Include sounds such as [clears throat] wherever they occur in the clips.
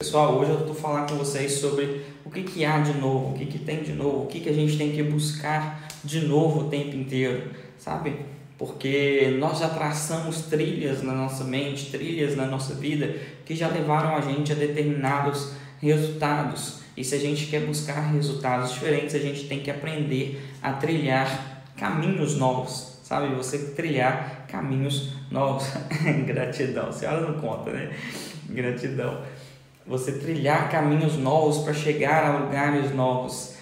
Pessoal, hoje eu estou falando com vocês sobre o que, que há de novo, o que, que tem de novo, o que, que a gente tem que buscar de novo o tempo inteiro, sabe? Porque nós já traçamos trilhas na nossa mente, trilhas na nossa vida que já levaram a gente a determinados resultados. E se a gente quer buscar resultados diferentes, a gente tem que aprender a trilhar caminhos novos, sabe? Você trilhar caminhos novos. [laughs] Gratidão, a senhora não conta, né? Gratidão você trilhar caminhos novos para chegar a lugares novos.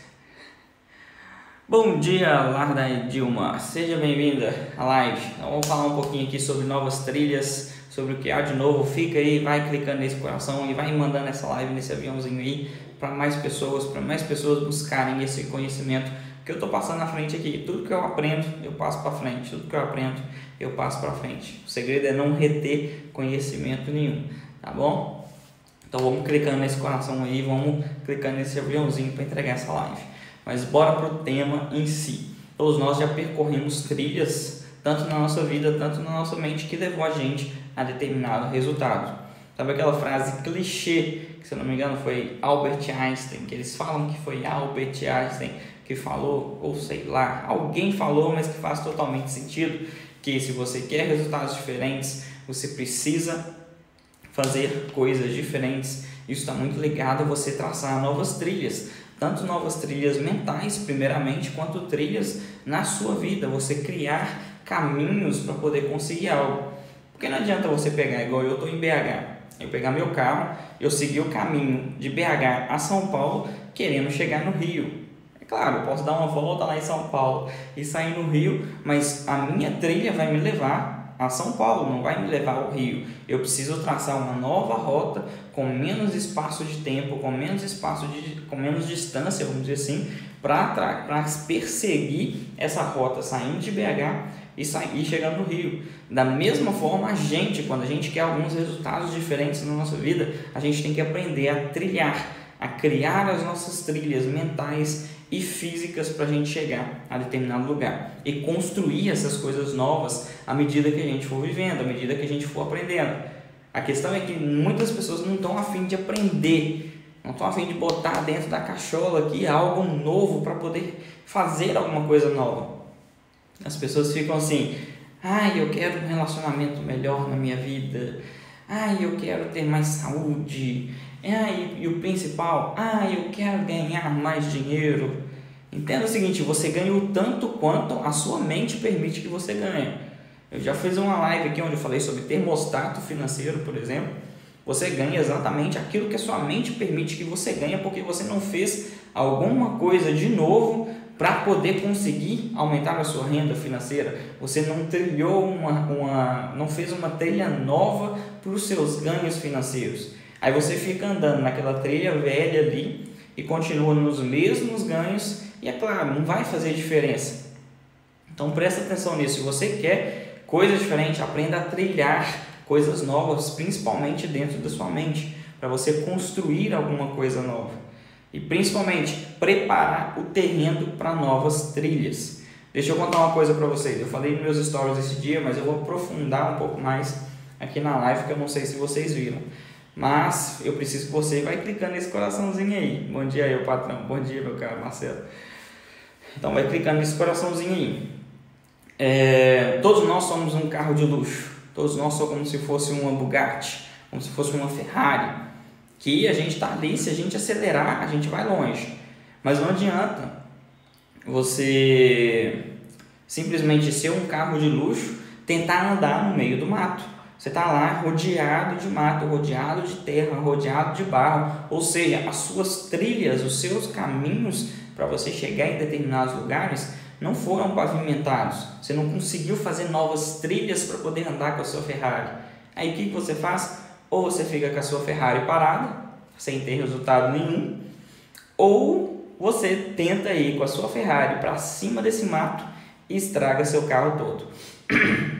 Bom dia, Larda e Dilma, seja bem-vinda à live. Então, vamos falar um pouquinho aqui sobre novas trilhas, sobre o que há de novo. Fica aí, vai clicando nesse coração e vai mandando essa live nesse aviãozinho aí para mais pessoas, para mais pessoas buscarem esse conhecimento que eu estou passando na frente aqui. Tudo que eu aprendo, eu passo para frente. Tudo que eu aprendo, eu passo para frente. O segredo é não reter conhecimento nenhum, tá bom? Então vamos clicando nesse coração aí, vamos clicando nesse aviãozinho para entregar essa live. Mas bora pro tema em si. Todos nós já percorremos trilhas, tanto na nossa vida, tanto na nossa mente, que levou a gente a determinado resultado. Sabe aquela frase clichê, que se eu não me engano foi Albert Einstein, que eles falam que foi Albert Einstein que falou, ou sei lá, alguém falou, mas que faz totalmente sentido, que se você quer resultados diferentes, você precisa fazer coisas diferentes. Isso está muito ligado a você traçar novas trilhas, tanto novas trilhas mentais, primeiramente, quanto trilhas na sua vida. Você criar caminhos para poder conseguir algo. Porque não adianta você pegar, igual eu estou em BH, eu pegar meu carro, eu seguir o caminho de BH a São Paulo, querendo chegar no Rio. É claro, eu posso dar uma volta lá em São Paulo e sair no Rio, mas a minha trilha vai me levar a São Paulo, não vai me levar ao Rio. Eu preciso traçar uma nova rota com menos espaço de tempo, com menos espaço de, com menos distância, vamos dizer assim, para perseguir essa rota saindo de BH e, sair, chegando no Rio. Da mesma forma, a gente, quando a gente quer alguns resultados diferentes na nossa vida, a gente tem que aprender a trilhar, a criar as nossas trilhas mentais e físicas para a gente chegar a determinado lugar e construir essas coisas novas à medida que a gente for vivendo, à medida que a gente for aprendendo. A questão é que muitas pessoas não estão afim de aprender, não estão afim de botar dentro da cachola aqui algo novo para poder fazer alguma coisa nova. As pessoas ficam assim: ai, eu quero um relacionamento melhor na minha vida, ai, eu quero ter mais saúde, ah, e, e o principal, ah, eu quero ganhar mais dinheiro. Entenda o seguinte, você ganha o tanto quanto a sua mente permite que você ganhe. Eu já fiz uma live aqui onde eu falei sobre termostato financeiro, por exemplo. Você ganha exatamente aquilo que a sua mente permite que você ganhe, porque você não fez alguma coisa de novo para poder conseguir aumentar a sua renda financeira. Você não trilhou uma, uma não fez uma trilha nova para os seus ganhos financeiros. Aí você fica andando naquela trilha velha ali e continua nos mesmos ganhos e é claro, não vai fazer diferença. Então presta atenção nisso. Se você quer coisa diferente, aprenda a trilhar coisas novas, principalmente dentro da sua mente, para você construir alguma coisa nova. E principalmente preparar o terreno para novas trilhas. Deixa eu contar uma coisa para vocês. Eu falei nos meus stories esse dia, mas eu vou aprofundar um pouco mais aqui na live que eu não sei se vocês viram. Mas eu preciso que você vai clicando nesse coraçãozinho aí. Bom dia aí, patrão. Bom dia, meu caro Marcelo. Então vai clicando nesse coraçãozinho aí. É, todos nós somos um carro de luxo. Todos nós somos como se fosse uma Bugatti, como se fosse uma Ferrari. Que a gente está ali, se a gente acelerar, a gente vai longe. Mas não adianta você simplesmente ser um carro de luxo, tentar andar no meio do mato. Você está lá rodeado de mato, rodeado de terra, rodeado de barro, ou seja, as suas trilhas, os seus caminhos para você chegar em determinados lugares não foram pavimentados. Você não conseguiu fazer novas trilhas para poder andar com a sua Ferrari. Aí o que, você faz? Ou você fica com a sua Ferrari parada, sem ter resultado nenhum, ou você tenta ir com a sua Ferrari para cima desse mato e estraga seu carro todo. [clears throat]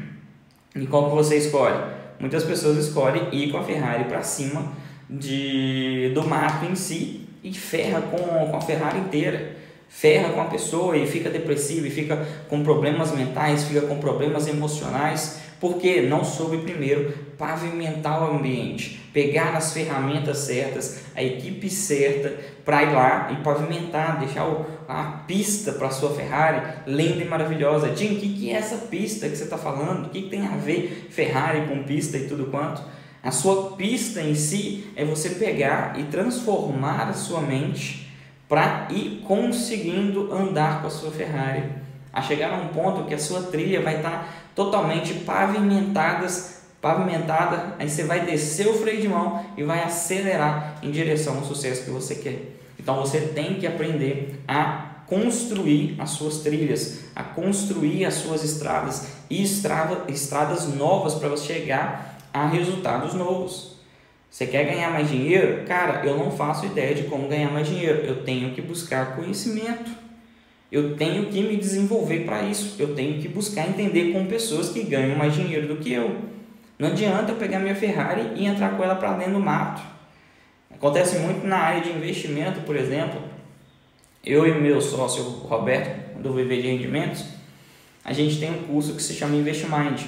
E qual que você escolhe? Muitas pessoas escolhem ir com a Ferrari para cima de, do mato em si e ferra com, com a Ferrari inteira. Ferra com a pessoa e fica depressivo, e fica com problemas mentais, fica com problemas emocionais, porque não soube primeiro pavimentar o ambiente, pegar as ferramentas certas, a equipe certa para ir lá e pavimentar, deixar a pista para sua Ferrari linda e maravilhosa. Jim, o que, que é essa pista que você está falando? O que, que tem a ver Ferrari com pista e tudo quanto? A sua pista em si é você pegar e transformar a sua mente para ir conseguindo andar com a sua Ferrari, a chegar a um ponto que a sua trilha vai estar tá totalmente pavimentadas, pavimentada, aí você vai descer o freio de mão e vai acelerar em direção ao sucesso que você quer. Então você tem que aprender a construir as suas trilhas, a construir as suas estradas e estrada, estradas novas para você chegar a resultados novos. Você quer ganhar mais dinheiro? Cara, eu não faço ideia de como ganhar mais dinheiro. Eu tenho que buscar conhecimento. Eu tenho que me desenvolver para isso. Eu tenho que buscar entender com pessoas que ganham mais dinheiro do que eu. Não adianta eu pegar minha Ferrari e entrar com ela para dentro do mato. Acontece muito na área de investimento, por exemplo. Eu e meu sócio Roberto, do VV de Rendimentos, a gente tem um curso que se chama InvestMind.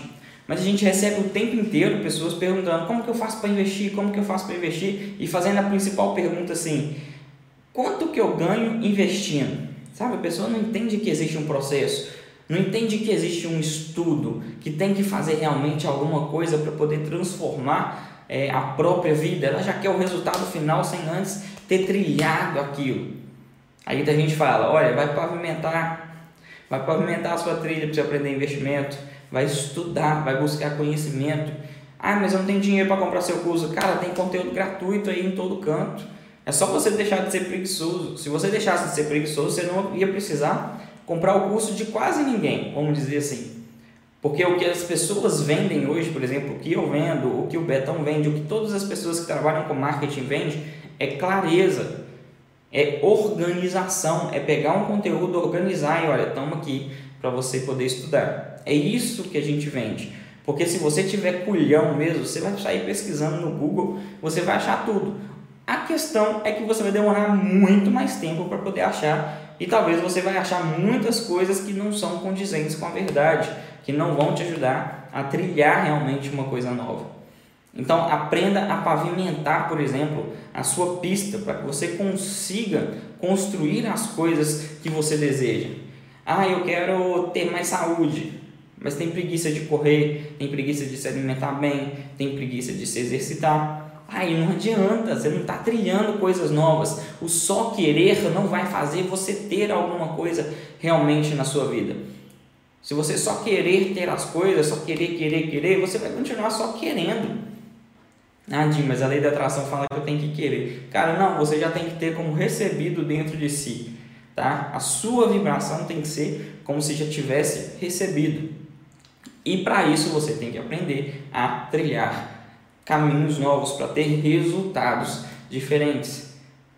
Mas a gente recebe o tempo inteiro pessoas perguntando como que eu faço para investir, como que eu faço para investir e fazendo a principal pergunta assim, quanto que eu ganho investindo? Sabe, a pessoa não entende que existe um processo, não entende que existe um estudo, que tem que fazer realmente alguma coisa para poder transformar é, a própria vida, ela já quer o resultado final sem antes ter trilhado aquilo. Aí a gente fala, olha, vai pavimentar, vai pavimentar a sua trilha para você aprender investimento, vai estudar, vai buscar conhecimento. Ah, mas eu não tenho dinheiro para comprar seu curso. Cara, tem conteúdo gratuito aí em todo canto. É só você deixar de ser preguiçoso. Se você deixasse de ser preguiçoso, você não ia precisar comprar o curso de quase ninguém, vamos dizer assim. Porque o que as pessoas vendem hoje, por exemplo, o que eu vendo, o que o Betão vende, o que todas as pessoas que trabalham com marketing vendem, é clareza, é organização, é pegar um conteúdo, organizar e olha, estamos aqui para você poder estudar. É isso que a gente vende. Porque se você tiver culhão mesmo, você vai sair pesquisando no Google, você vai achar tudo. A questão é que você vai demorar muito mais tempo para poder achar e talvez você vai achar muitas coisas que não são condizentes com a verdade, que não vão te ajudar a trilhar realmente uma coisa nova. Então, aprenda a pavimentar, por exemplo, a sua pista para que você consiga construir as coisas que você deseja. Ah, eu quero ter mais saúde mas tem preguiça de correr, tem preguiça de se alimentar bem, tem preguiça de se exercitar. Aí não adianta, você não está trilhando coisas novas. O só querer não vai fazer você ter alguma coisa realmente na sua vida. Se você só querer ter as coisas, só querer, querer, querer, você vai continuar só querendo. Ah, mas a lei da atração fala que eu tenho que querer. Cara, não, você já tem que ter como recebido dentro de si. Tá? A sua vibração tem que ser como se já tivesse recebido. E para isso você tem que aprender a trilhar caminhos novos para ter resultados diferentes.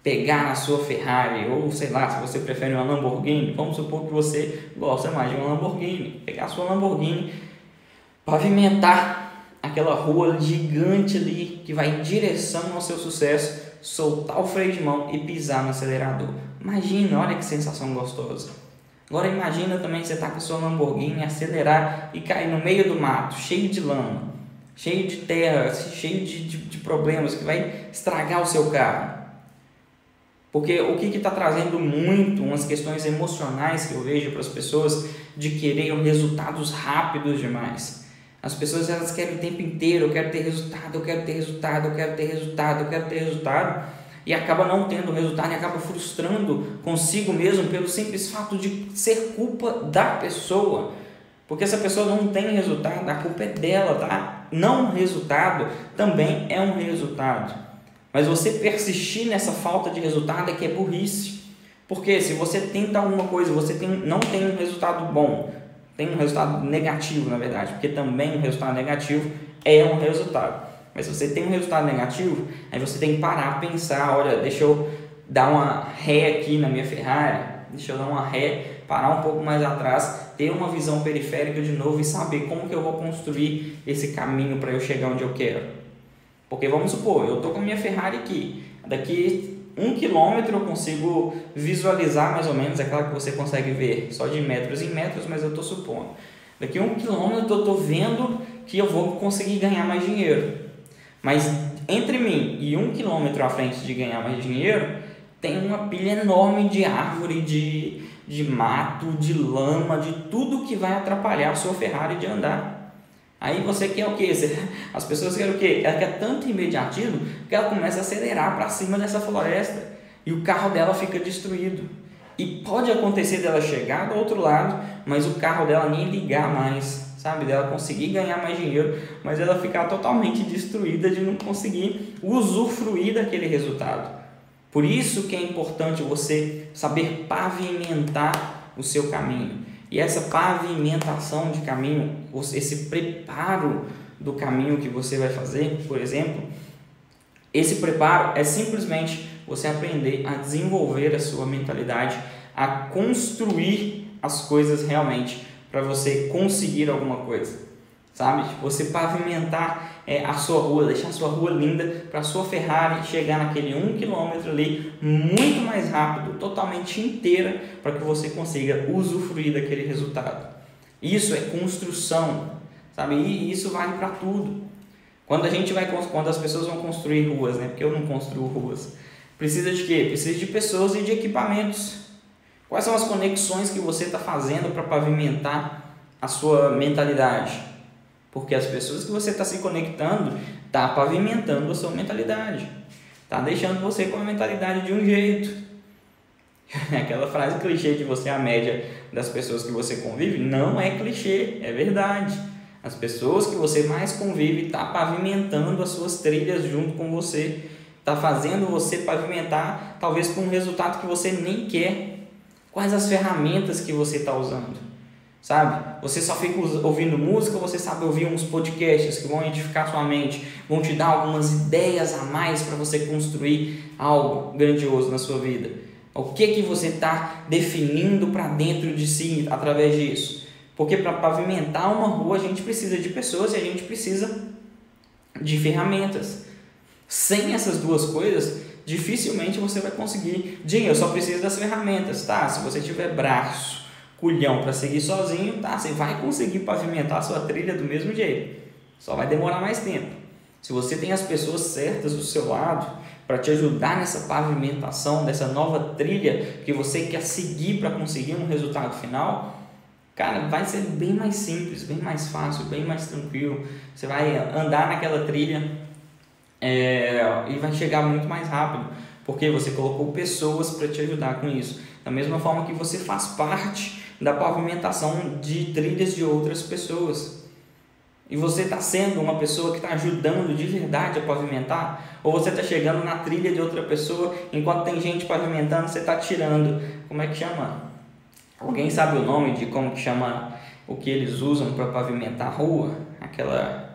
Pegar a sua Ferrari ou sei lá, se você prefere uma Lamborghini, vamos supor que você gosta mais de uma Lamborghini. Pegar a sua Lamborghini, pavimentar aquela rua gigante ali que vai em direção ao seu sucesso, soltar o freio de mão e pisar no acelerador. Imagina, olha que sensação gostosa. Agora imagina também você estar tá com a sua Lamborghini, acelerar e cair no meio do mato, cheio de lama, cheio de terra, cheio de, de, de problemas, que vai estragar o seu carro. Porque o que está trazendo muito umas questões emocionais que eu vejo para as pessoas de querer resultados rápidos demais. As pessoas elas querem o tempo inteiro, eu quero ter resultado, eu quero ter resultado, eu quero ter resultado, eu quero ter resultado e acaba não tendo resultado e acaba frustrando consigo mesmo pelo simples fato de ser culpa da pessoa. Porque se a pessoa não tem resultado, a culpa é dela, tá? Não resultado também é um resultado. Mas você persistir nessa falta de resultado é que é burrice. Porque se você tenta alguma coisa, você tem, não tem um resultado bom, tem um resultado negativo, na verdade, porque também um resultado negativo é um resultado. Mas se você tem um resultado negativo, aí você tem que parar, pensar, olha, deixa eu dar uma ré aqui na minha Ferrari, deixa eu dar uma ré, parar um pouco mais atrás, ter uma visão periférica de novo e saber como que eu vou construir esse caminho para eu chegar onde eu quero. Porque vamos supor, eu estou com a minha Ferrari aqui, daqui um quilômetro eu consigo visualizar mais ou menos, é claro que você consegue ver só de metros em metros, mas eu estou supondo. Daqui um quilômetro eu estou vendo que eu vou conseguir ganhar mais dinheiro. Mas entre mim e um quilômetro à frente de ganhar mais dinheiro, tem uma pilha enorme de árvore, de, de mato, de lama, de tudo que vai atrapalhar o seu Ferrari de andar. Aí você quer o quê? As pessoas querem o quê? Ela quer tanto imediatismo que ela começa a acelerar para cima dessa floresta e o carro dela fica destruído. E pode acontecer dela chegar do outro lado, mas o carro dela nem ligar mais, sabe? Dela conseguir ganhar mais dinheiro, mas ela ficar totalmente destruída de não conseguir usufruir daquele resultado. Por isso que é importante você saber pavimentar o seu caminho. E essa pavimentação de caminho, esse preparo do caminho que você vai fazer, por exemplo, esse preparo é simplesmente você aprender a desenvolver a sua mentalidade, a construir as coisas realmente para você conseguir alguma coisa sabe? Você pavimentar é, a sua rua, deixar a sua rua linda para a sua Ferrari chegar naquele um quilômetro ali muito mais rápido, totalmente inteira, para que você consiga usufruir daquele resultado. Isso é construção, sabe? E isso vale para tudo. Quando a gente vai, quando as pessoas vão construir ruas, né? Porque eu não construo ruas. Precisa de quê? Precisa de pessoas e de equipamentos. Quais são as conexões que você está fazendo para pavimentar a sua mentalidade? Porque as pessoas que você está se conectando tá pavimentando a sua mentalidade. Tá deixando você com a mentalidade de um jeito. [laughs] Aquela frase clichê de você é a média das pessoas que você convive não é clichê, é verdade. As pessoas que você mais convive tá pavimentando as suas trilhas junto com você, tá fazendo você pavimentar talvez com um resultado que você nem quer. Quais as ferramentas que você está usando? Sabe? Você só fica ouvindo música, você sabe ouvir uns podcasts que vão edificar sua mente, vão te dar algumas ideias a mais para você construir algo grandioso na sua vida. O que que você está definindo para dentro de si através disso? Porque para pavimentar uma rua a gente precisa de pessoas e a gente precisa de ferramentas. Sem essas duas coisas, dificilmente você vai conseguir. Dinho, eu só preciso das ferramentas, tá? Se você tiver braço, culhão para seguir sozinho, tá? Você vai conseguir pavimentar a sua trilha do mesmo jeito. Só vai demorar mais tempo. Se você tem as pessoas certas do seu lado para te ajudar nessa pavimentação dessa nova trilha que você quer seguir para conseguir um resultado final, cara, vai ser bem mais simples, bem mais fácil, bem mais tranquilo. Você vai andar naquela trilha é, e vai chegar muito mais rápido, porque você colocou pessoas para te ajudar com isso. Da mesma forma que você faz parte da pavimentação de trilhas de outras pessoas. E você está sendo uma pessoa que está ajudando de verdade a pavimentar? Ou você está chegando na trilha de outra pessoa, enquanto tem gente pavimentando, você está tirando. Como é que chama? Alguém sabe o nome de como que chama o que eles usam para pavimentar a rua? Aquela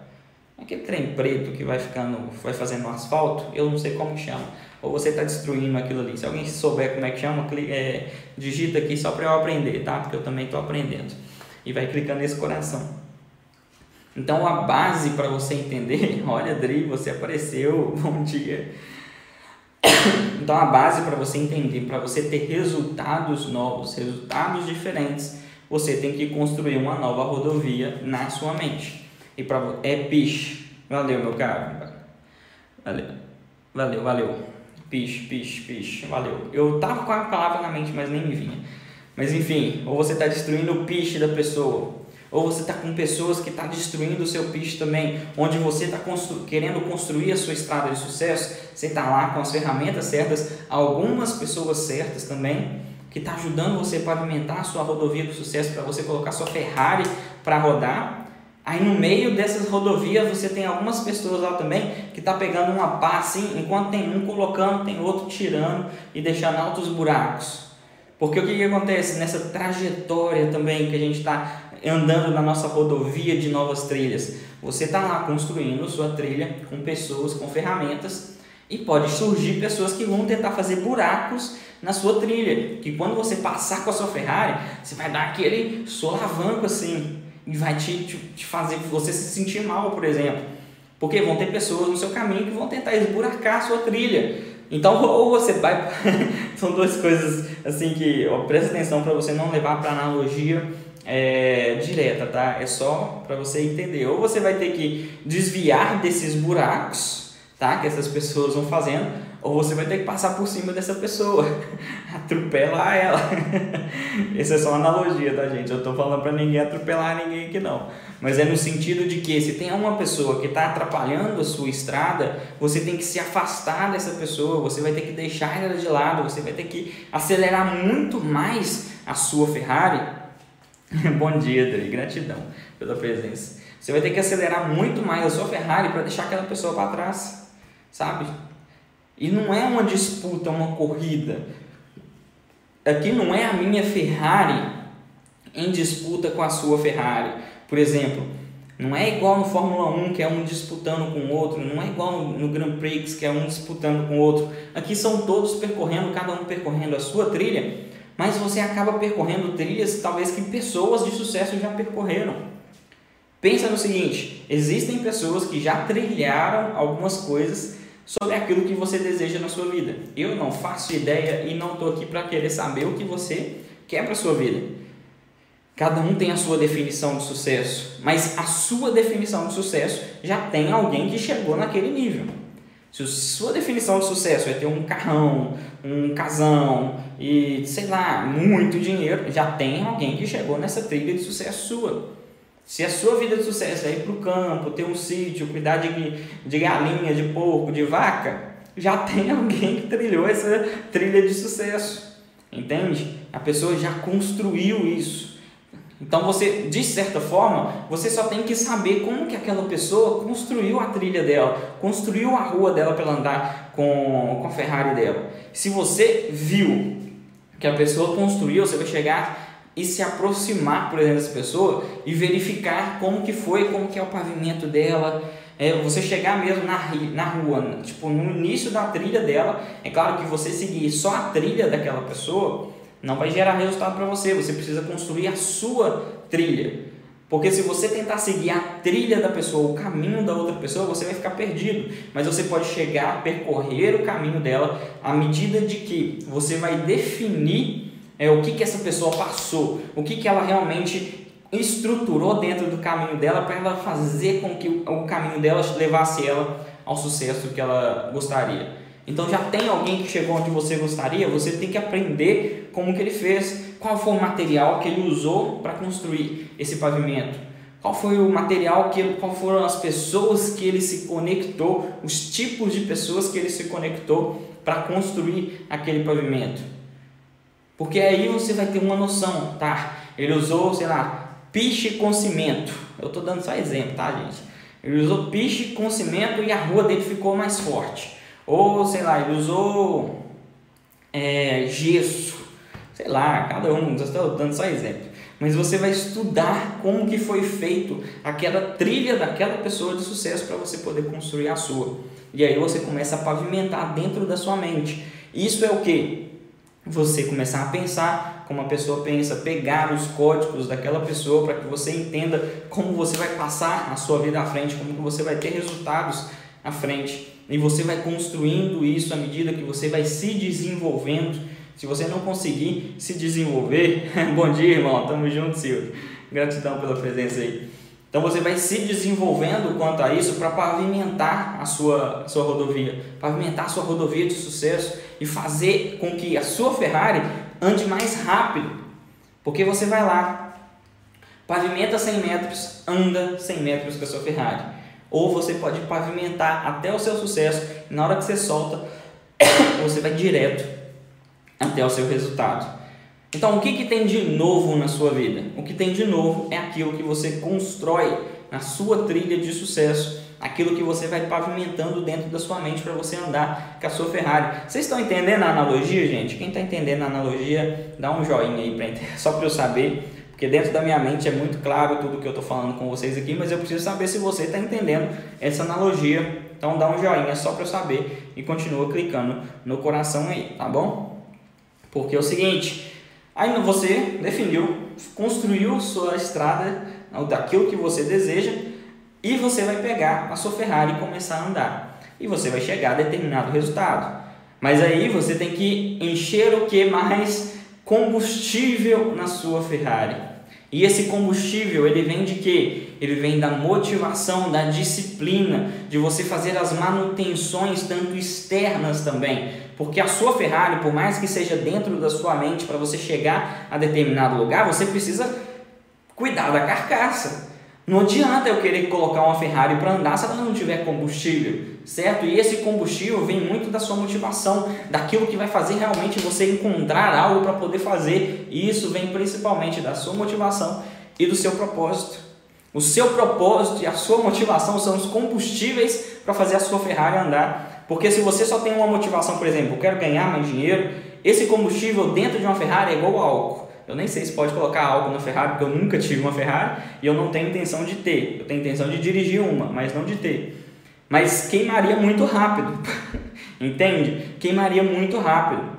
aquele trem preto que vai ficando, vai fazendo asfalto, eu não sei como que chama ou você está destruindo aquilo ali. Se alguém souber como é que chama, é, digita aqui só para eu aprender, tá? Porque eu também estou aprendendo. E vai clicando nesse coração. Então a base para você entender, [laughs] olha Dri, você apareceu, [laughs] bom dia. [coughs] Então a base para você entender, para você ter resultados novos, resultados diferentes, você tem que construir uma nova rodovia na sua mente. E para é piche. Valeu, meu caro. Valeu. Valeu, valeu. Piche, piche, piche. Valeu. Eu tava com a palavra na mente, mas nem me vinha. Mas enfim, ou você está destruindo o piche da pessoa, ou você está com pessoas que estão tá destruindo o seu piche também, onde você está constru querendo construir a sua estrada de sucesso, você está lá com as ferramentas certas, algumas pessoas certas também, que está ajudando você a pavimentar a sua rodovia do sucesso para você colocar sua Ferrari para rodar, Aí no meio dessas rodovias você tem algumas pessoas lá também que tá pegando uma pá assim, enquanto tem um colocando, tem outro tirando e deixando altos buracos. Porque o que, que acontece nessa trajetória também que a gente está andando na nossa rodovia de novas trilhas? Você está lá construindo sua trilha com pessoas, com ferramentas e pode surgir pessoas que vão tentar fazer buracos na sua trilha. Que quando você passar com a sua Ferrari, você vai dar aquele solavanco assim e vai te, te, te fazer você se sentir mal, por exemplo. Porque vão ter pessoas no seu caminho que vão tentar esburacar a sua trilha. Então, [laughs] ou você vai. [laughs] São duas coisas assim que presta atenção para você não levar para analogia é, direta, tá? É só para você entender. Ou você vai ter que desviar desses buracos, tá? Que essas pessoas vão fazendo, ou você vai ter que passar por cima dessa pessoa, [laughs] atropelar ela. [laughs] Essa é só uma analogia, tá, gente? Eu tô falando para ninguém atropelar ninguém aqui não. Mas é no sentido de que se tem uma pessoa que está atrapalhando a sua estrada, você tem que se afastar dessa pessoa, você vai ter que deixar ela de lado, você vai ter que acelerar muito mais a sua Ferrari [laughs] Bom dia, Dri. Gratidão pela presença. Você vai ter que acelerar muito mais a sua Ferrari para deixar aquela pessoa para trás, sabe? E não é uma disputa, uma corrida. Aqui não é a minha Ferrari em disputa com a sua Ferrari. Por exemplo, não é igual no Fórmula 1 que é um disputando com o outro, não é igual no, no Grand Prix que é um disputando com o outro. Aqui são todos percorrendo, cada um percorrendo a sua trilha mas você acaba percorrendo trilhas talvez que pessoas de sucesso já percorreram. Pensa no seguinte: existem pessoas que já trilharam algumas coisas sobre aquilo que você deseja na sua vida. Eu não faço ideia e não estou aqui para querer saber o que você quer para a sua vida. Cada um tem a sua definição de sucesso, mas a sua definição de sucesso já tem alguém que chegou naquele nível. Se sua definição de sucesso é ter um carrão, um casão e, sei lá, muito dinheiro, já tem alguém que chegou nessa trilha de sucesso sua. Se a sua vida de sucesso é ir para o campo, ter um sítio, cuidar de, de galinha, de porco, de vaca, já [laughs] tem alguém que trilhou essa trilha de sucesso. Entende? A pessoa já construiu isso. Então você, de certa forma, você só tem que saber como que aquela pessoa construiu a trilha dela, construiu a rua dela para andar com, com a Ferrari dela. Se você viu que a pessoa construiu, você vai chegar e se aproximar, por exemplo, dessa pessoa e verificar como que foi, como que é o pavimento dela, é, você chegar mesmo na, na rua, tipo, no início da trilha dela, é claro que você seguir só a trilha daquela pessoa, não vai gerar resultado para você. Você precisa construir a sua trilha. Porque se você tentar seguir a trilha da pessoa, o caminho da outra pessoa, você vai ficar perdido. Mas você pode chegar, percorrer o caminho dela à medida de que você vai definir é, o que, que essa pessoa passou, o que, que ela realmente estruturou dentro do caminho dela para ela fazer com que o, caminho dela levasse ela ao sucesso que ela gostaria. Então já tem alguém que chegou onde você gostaria, você tem que aprender como que ele fez, qual foi o material que ele usou para construir esse pavimento, qual foi o material que qual foram as pessoas que ele se conectou, os tipos de pessoas que ele se conectou para construir aquele pavimento. Porque aí você vai ter uma noção, tá? Ele usou, sei lá, piche com cimento. Eu estou dando só exemplo, tá, gente? Ele usou piche com cimento e a rua dele ficou mais forte. Ou, sei lá, ele usou é, gesso, sei lá, cada um, estou dando só exemplo. Mas você vai estudar como que foi feito aquela trilha daquela pessoa de sucesso para você poder construir a sua. E aí você começa a pavimentar dentro da sua mente. Isso é o que? Você começar a pensar como a pessoa pensa, pegar os códigos daquela pessoa para que você entenda como você vai passar a sua vida à frente, como que você vai ter resultados à frente. E você vai construindo isso à medida que você vai se desenvolvendo. Se você não conseguir se desenvolver, [laughs] bom dia, irmão, tamo junto, Silvio. Gratidão pela presença aí. Então você vai se desenvolvendo quanto a isso para pavimentar a sua, a sua rodovia, pavimentar a sua rodovia de sucesso e fazer com que a sua Ferrari ande mais rápido. Porque você vai lá, pavimenta 100 metros, anda 100 metros com a sua Ferrari ou você pode pavimentar até o seu sucesso e na hora que você solta, [coughs] você vai direto até o seu resultado. Então, o que, que tem de novo na sua vida? O que tem de novo é aquilo que você constrói na sua trilha de sucesso, aquilo que você vai pavimentando dentro da sua mente para você andar com a sua Ferrari. Vocês estão entendendo a analogia, gente? Quem está entendendo a analogia, dá um joinha aí para [laughs] só para eu saber porque dentro da minha mente é muito claro tudo que eu estou falando com vocês aqui, mas eu preciso saber se você está entendendo essa analogia. Então dá um joinha só para eu saber e continua clicando no coração aí, tá bom? Porque é o seguinte, aí você definiu, construiu sua estrada daquilo que você deseja e você vai pegar a sua Ferrari e começar a andar. E você vai chegar a determinado resultado. Mas aí você tem que encher o que mais combustível na sua Ferrari. E esse combustível, ele vem de quê? Ele vem da motivação, da disciplina, de você fazer as manutenções tanto externas também. Porque a sua Ferrari, por mais que seja dentro da sua mente para você chegar a determinado lugar, você precisa cuidar da carcaça. Não adianta eu querer colocar uma Ferrari para andar se ela não tiver combustível, certo? E esse combustível vem muito da sua motivação, daquilo que vai fazer realmente você encontrar algo para poder fazer. E isso vem principalmente da sua motivação e do seu propósito. O seu propósito e a sua motivação são os combustíveis para fazer a sua Ferrari andar. Porque se você só tem uma motivação, por exemplo, eu quero ganhar mais dinheiro, esse combustível dentro de uma Ferrari é igual ao álcool. Eu nem sei se pode colocar algo na Ferrari, porque eu nunca tive uma Ferrari e eu não tenho intenção de ter. Eu tenho intenção de dirigir uma, mas não de ter. Mas queimaria muito rápido. [laughs] Entende? Queimaria muito rápido.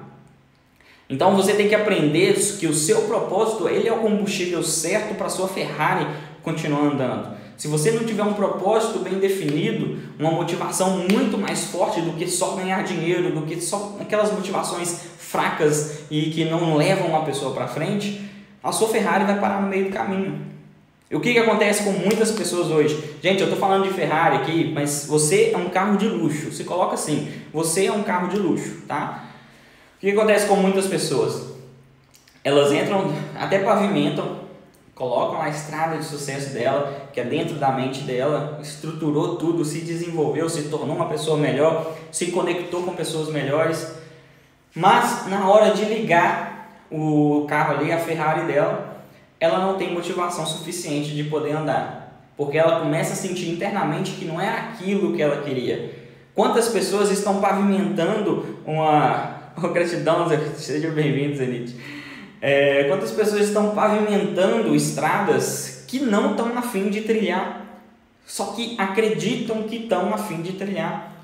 Então você tem que aprender que o seu propósito ele é o combustível certo para sua Ferrari continuar andando. Se você não tiver um propósito bem definido, uma motivação muito mais forte do que só ganhar dinheiro, do que só aquelas motivações fracas e que não levam uma pessoa para frente, a sua Ferrari vai parar no meio do caminho. E o que, que acontece com muitas pessoas hoje? Gente, eu estou falando de Ferrari aqui, mas você é um carro de luxo. Se coloca assim, você é um carro de luxo, tá? O que, que acontece com muitas pessoas? Elas entram, até pavimentam, colocam a estrada de sucesso dela, que é dentro da mente dela, estruturou tudo, se desenvolveu, se tornou uma pessoa melhor, se conectou com pessoas melhores, mas na hora de ligar o carro ali, a Ferrari dela, ela não tem motivação suficiente de poder andar, porque ela começa a sentir internamente que não é aquilo que ela queria. Quantas pessoas estão pavimentando uma. [laughs] Oh, gratidão, seja bem-vindo, Zenith é, quantas pessoas estão pavimentando estradas que não estão a fim de trilhar, só que acreditam que estão a fim de trilhar.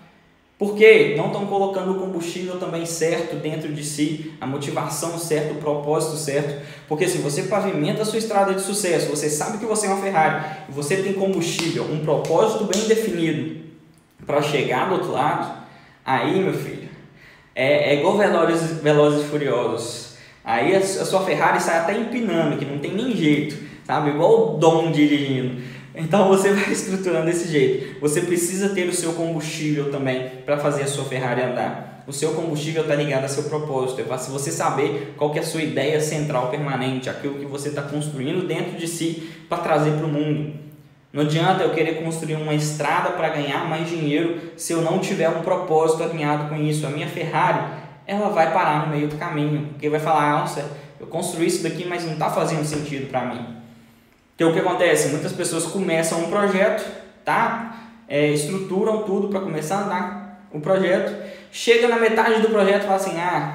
Porque não estão colocando o combustível também certo dentro de si, a motivação certa, o propósito certo. Porque se você pavimenta a sua estrada de sucesso, você sabe que você é uma Ferrari, você tem combustível, um propósito bem definido para chegar do outro lado, aí, meu filho, é, é igual Velozes, Velozes e Furiosos. Aí a, sua Ferrari sai até empinando, que não tem nem jeito, sabe? Igual o Dom dirigindo. Então você [laughs] vai estruturando desse jeito. Você precisa ter o seu combustível também para fazer a sua Ferrari andar. O seu combustível está ligado ao seu propósito. É para você saber qual que é a sua ideia central permanente, aquilo que você está construindo dentro de si para trazer para o mundo. Não adianta eu querer construir uma estrada para ganhar mais dinheiro se eu não tiver um propósito alinhado com isso. A minha Ferrari ela vai parar no meio do caminho, porque vai falar, nossa, eu construí isso daqui, mas não está fazendo sentido para mim. Então o que acontece? Muitas pessoas começam um projeto, tá? É, estruturam tudo para começar a andar o projeto, chega na metade do projeto e fala assim, ah,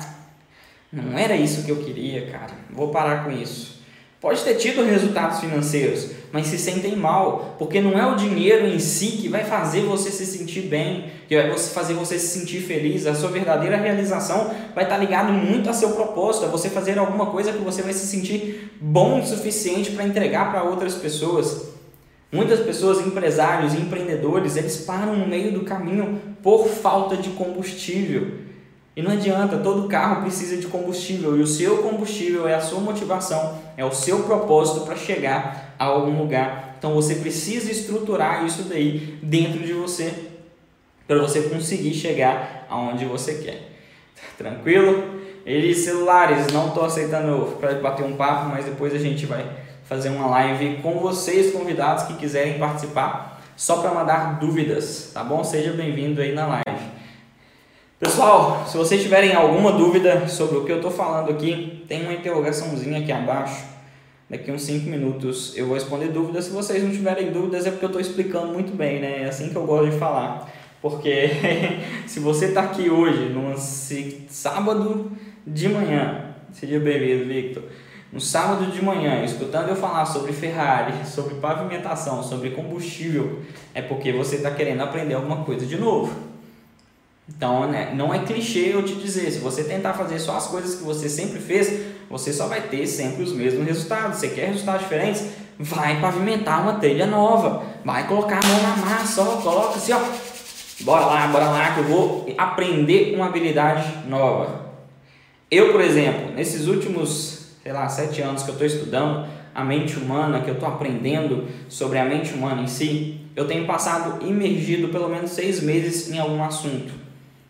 não era isso que eu queria, cara, vou parar com isso. Pode ter tido resultados financeiros, mas se sentem mal, porque não é o dinheiro em si que vai fazer você se sentir bem, que vai fazer você se sentir feliz. A sua verdadeira realização vai estar ligado muito a seu propósito, a você fazer alguma coisa que você vai se sentir bom o suficiente para entregar para outras pessoas. Muitas pessoas, empresários empreendedores, eles param no meio do caminho por falta de combustível. E não adianta, todo carro precisa de combustível e o seu combustível é a sua motivação, é o seu propósito para chegar a algum lugar. Então você precisa estruturar isso daí dentro de você para você conseguir chegar aonde você quer. Tranquilo? Eles celulares, não estou aceitando para bater um papo, mas depois a gente vai fazer uma live com vocês convidados que quiserem participar, só para mandar dúvidas, tá bom? Seja bem-vindo aí na live. Pessoal, se vocês tiverem alguma dúvida sobre o que eu estou falando aqui, tem uma interrogaçãozinha aqui abaixo. Daqui uns 5 minutos eu vou responder dúvidas. Se vocês não tiverem dúvidas é porque eu estou explicando muito bem, né? É assim que eu gosto de falar. Porque [laughs] se você está aqui hoje, num sábado de manhã, seja bem-vindo, Victor. No sábado de manhã, escutando eu falar sobre Ferrari, [laughs] sobre pavimentação, sobre combustível, é porque você está querendo aprender alguma coisa de novo. Então, né, não é clichê eu te dizer, se você tentar fazer só as coisas que você sempre fez, você só vai ter sempre os mesmos resultados. Você quer resultados diferentes? Vai pavimentar uma trilha nova, vai colocar a mão na massa, ó, coloca assim, ó. Bora lá, bora lá que eu vou aprender uma habilidade nova. Eu, por exemplo, nesses últimos, sei lá, sete anos que eu estou estudando, a mente humana, que eu estou aprendendo sobre a mente humana em si, eu tenho passado imergido pelo menos seis meses em algum assunto.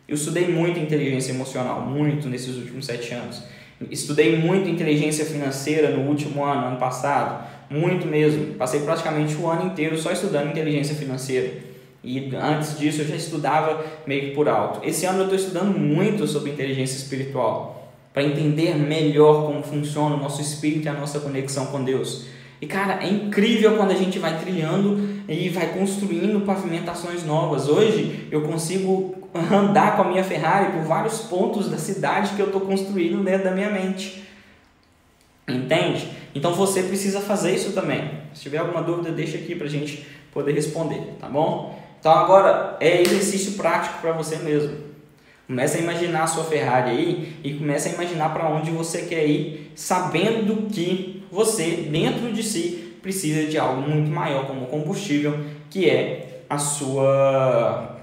Eu estudei muito inteligência emocional, muito nesses últimos sete anos. Estudei muito inteligência financeira no último ano, ano passado, muito mesmo. Passei praticamente o ano inteiro só estudando inteligência financeira. E antes disso eu já estudava meio que por alto. Esse ano eu estou estudando muito sobre inteligência espiritual para entender melhor como funciona o nosso espírito e a nossa conexão com Deus. E cara, é incrível quando a gente vai trilhando e vai construindo pavimentações novas. Hoje eu consigo andar com a minha Ferrari por vários pontos da cidade que eu estou construindo dentro da minha mente. Entende? Então você precisa fazer isso também. Se tiver alguma dúvida, deixa aqui para a gente poder responder, tá bom? Então agora é exercício prático para você mesmo. Começa a imaginar a sua Ferrari aí e começa a imaginar para onde você quer ir, sabendo que você, dentro de si, precisa de algo muito maior como combustível, que é a sua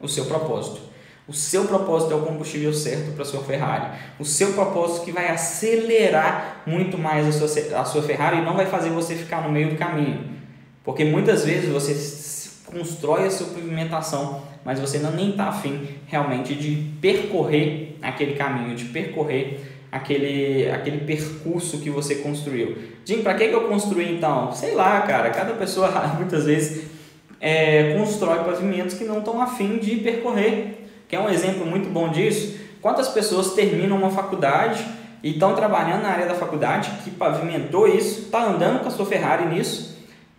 o seu propósito. O seu propósito é o combustível certo para sua Ferrari. O seu propósito que vai acelerar muito mais a sua, a sua Ferrari e não vai fazer você ficar no meio do caminho. Porque muitas vezes você constrói a sua pavimentação, mas você não nem está afim realmente de percorrer aquele caminho, de percorrer aquele, aquele percurso que você construiu. Jim, para que, que eu construí então? Sei lá, cara, cada pessoa [laughs] muitas vezes é, constrói pavimentos que não estão afim de percorrer. Que é um exemplo muito bom disso. Quantas pessoas terminam uma faculdade e estão trabalhando na área da faculdade que pavimentou isso, está andando com a sua Ferrari nisso,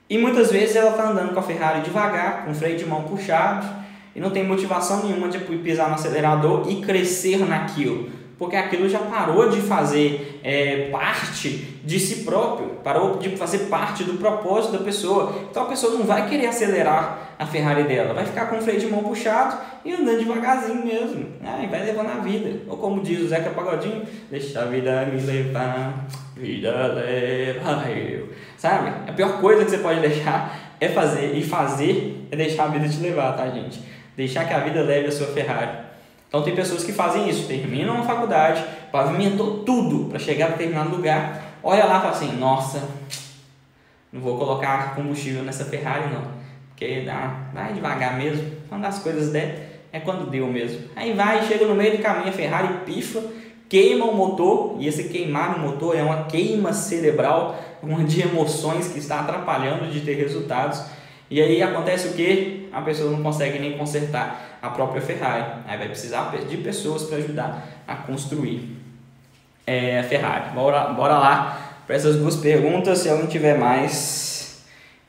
e muitas vezes ela está andando com a Ferrari devagar, com o freio de mão puxado, e não tem motivação nenhuma de pisar no acelerador e crescer naquilo porque aquilo já parou de fazer é, parte de si próprio, parou de fazer parte do propósito da pessoa. Então a pessoa não vai querer acelerar a Ferrari dela, vai ficar com o freio de mão puxado e andando devagarzinho mesmo, né? e vai levando a vida. Ou como diz o Zeca Pagodinho, deixa a vida me levar, vida leva eu. Sabe? A pior coisa que você pode deixar é fazer, e fazer é deixar a vida te levar, tá gente? Deixar que a vida leve a sua Ferrari. Então tem pessoas que fazem isso, terminam a faculdade, pavimentou tudo para chegar a determinado lugar, olha lá e fala assim, nossa, não vou colocar combustível nessa Ferrari não, porque dá, vai devagar mesmo, quando as coisas der, é quando deu mesmo. Aí vai, chega no meio do caminho, a Ferrari pifa, queima o motor, e esse queimar o motor é uma queima cerebral, uma de emoções que está atrapalhando de ter resultados. E aí acontece o que? A pessoa não consegue nem consertar a própria Ferrari. Aí vai precisar de pessoas para ajudar a construir é, a Ferrari. Bora, bora lá para essas duas perguntas. Se alguém tiver mais,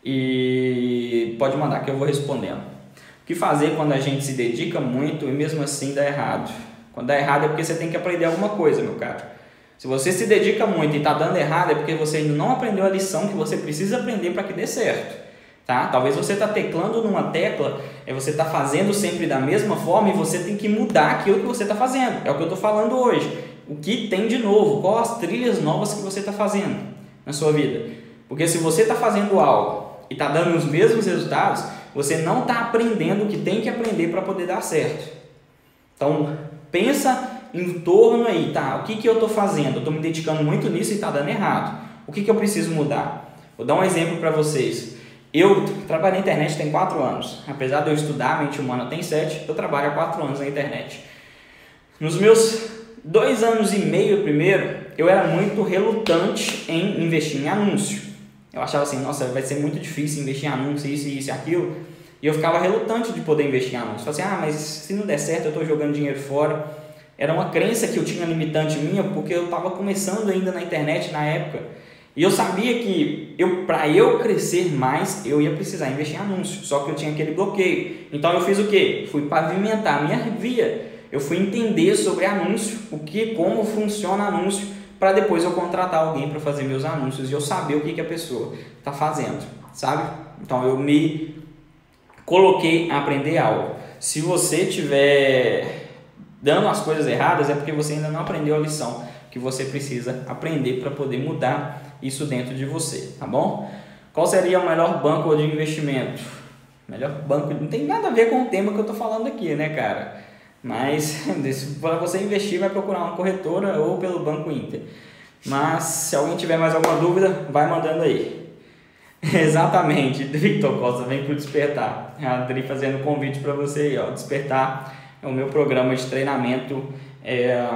e pode mandar que eu vou respondendo. O que fazer quando a gente se dedica muito e mesmo assim dá errado? Quando dá errado é porque você tem que aprender alguma coisa, meu caro. Se você se dedica muito e está dando errado, é porque você ainda não aprendeu a lição que você precisa aprender para que dê certo. Tá? Talvez você está teclando numa tecla, é você está fazendo sempre da mesma forma e você tem que mudar aquilo que você está fazendo. É o que eu estou falando hoje. O que tem de novo? Quais as trilhas novas que você está fazendo na sua vida? Porque se você está fazendo algo e está dando os mesmos resultados, você não está aprendendo o que tem que aprender para poder dar certo. Então pensa em torno aí, tá? O que, que eu estou fazendo? Eu estou me dedicando muito nisso e está dando errado. O que, que eu preciso mudar? Vou dar um exemplo para vocês. Eu trabalho na internet tem 4 anos. Apesar de eu estudar mente humana tem 7, eu trabalho há 4 anos na internet. Nos meus dois anos e meio primeiro, eu era muito relutante em investir em anúncio. Eu achava assim, nossa, vai ser muito difícil investir em anúncio, isso, isso e aquilo. E eu ficava relutante de poder investir em anúncio. Falei assim, ah, mas se não der certo, eu estou jogando dinheiro fora. Era uma crença que eu tinha limitante minha, porque eu estava começando ainda na internet na época. E eu sabia que eu, para eu crescer mais, eu ia precisar investir em anúncio. Só que eu tinha aquele bloqueio. Então eu fiz o quê? Fui pavimentar a minha via. Eu fui entender sobre anúncio, o que, como funciona anúncio, para depois eu contratar alguém para fazer meus anúncios e eu saber o que, que a pessoa está fazendo, sabe? Então eu me coloquei a aprender algo. Se você tiver dando as coisas erradas, é porque você ainda não aprendeu a lição que você precisa aprender para poder mudar isso dentro de você, tá bom? Qual seria o melhor banco de investimento? Melhor banco não tem nada a ver com o tema que eu estou falando aqui, né, cara? Mas [laughs] para você investir, vai procurar uma corretora ou pelo Banco Inter. Mas se alguém tiver mais alguma dúvida, vai mandando aí. [laughs] Exatamente, [laughs] Victor Costa, vem pro Despertar. A Adri fazendo convite para você aí, ó. Despertar é o meu programa de treinamento é,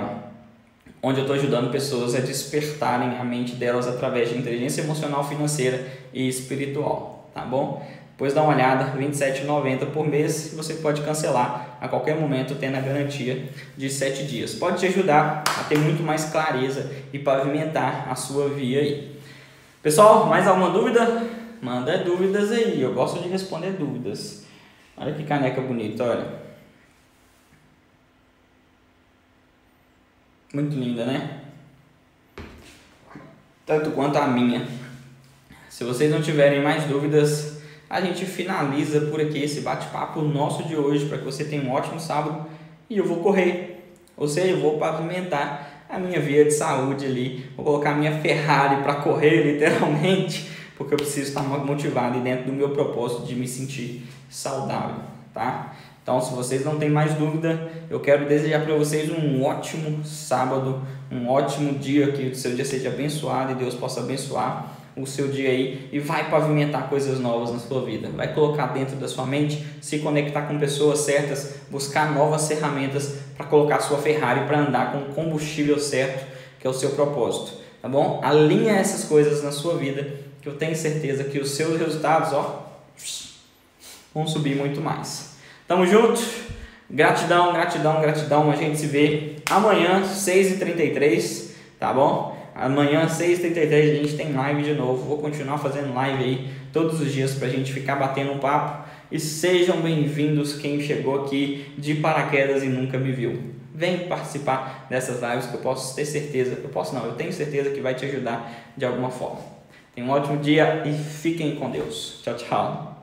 onde eu estou ajudando pessoas a despertarem a mente delas através de inteligência emocional, financeira e espiritual, tá bom? Depois dá uma olhada, R$ 27,90 por mês, você pode cancelar a qualquer momento, tendo a garantia de 7 dias. Pode te ajudar a ter muito mais clareza e pavimentar a sua via aí. Pessoal, mais alguma dúvida? Manda dúvidas aí, eu gosto de responder dúvidas. Olha que caneca bonita, olha. Muito linda, né? Tanto quanto a minha. Se vocês não tiverem mais dúvidas, a gente finaliza por aqui esse bate-papo nosso de hoje para que você tenha um ótimo sábado e eu vou correr, ou seja, eu vou pavimentar a minha via de saúde ali, vou colocar a minha Ferrari para correr literalmente, porque eu preciso estar motivado e dentro do meu propósito de me sentir saudável, tá? Então, se vocês não têm mais dúvida, eu quero desejar para vocês um ótimo sábado, um ótimo dia, que o seu dia seja abençoado e Deus possa abençoar o seu dia aí e vai pavimentar coisas novas na sua vida. Vai colocar dentro da sua mente, se conectar com pessoas certas, buscar novas ferramentas para colocar sua Ferrari para andar com o combustível certo, que é o seu propósito, tá bom? Alinha essas coisas na sua vida, que eu tenho certeza que os seus resultados, ó, vão subir muito mais. Tamo junto? Gratidão, gratidão, gratidão. A gente se vê amanhã, 6h33, tá bom? Amanhã, 6h33, a gente tem live de novo. Vou continuar fazendo live aí todos os dias para a gente ficar batendo um papo. E sejam bem-vindos quem chegou aqui de paraquedas e nunca me viu. Vem participar dessas lives que eu posso ter certeza, eu posso não, eu tenho certeza que vai te ajudar de alguma forma. Tenha um ótimo dia e fiquem com Deus. Tchau, tchau.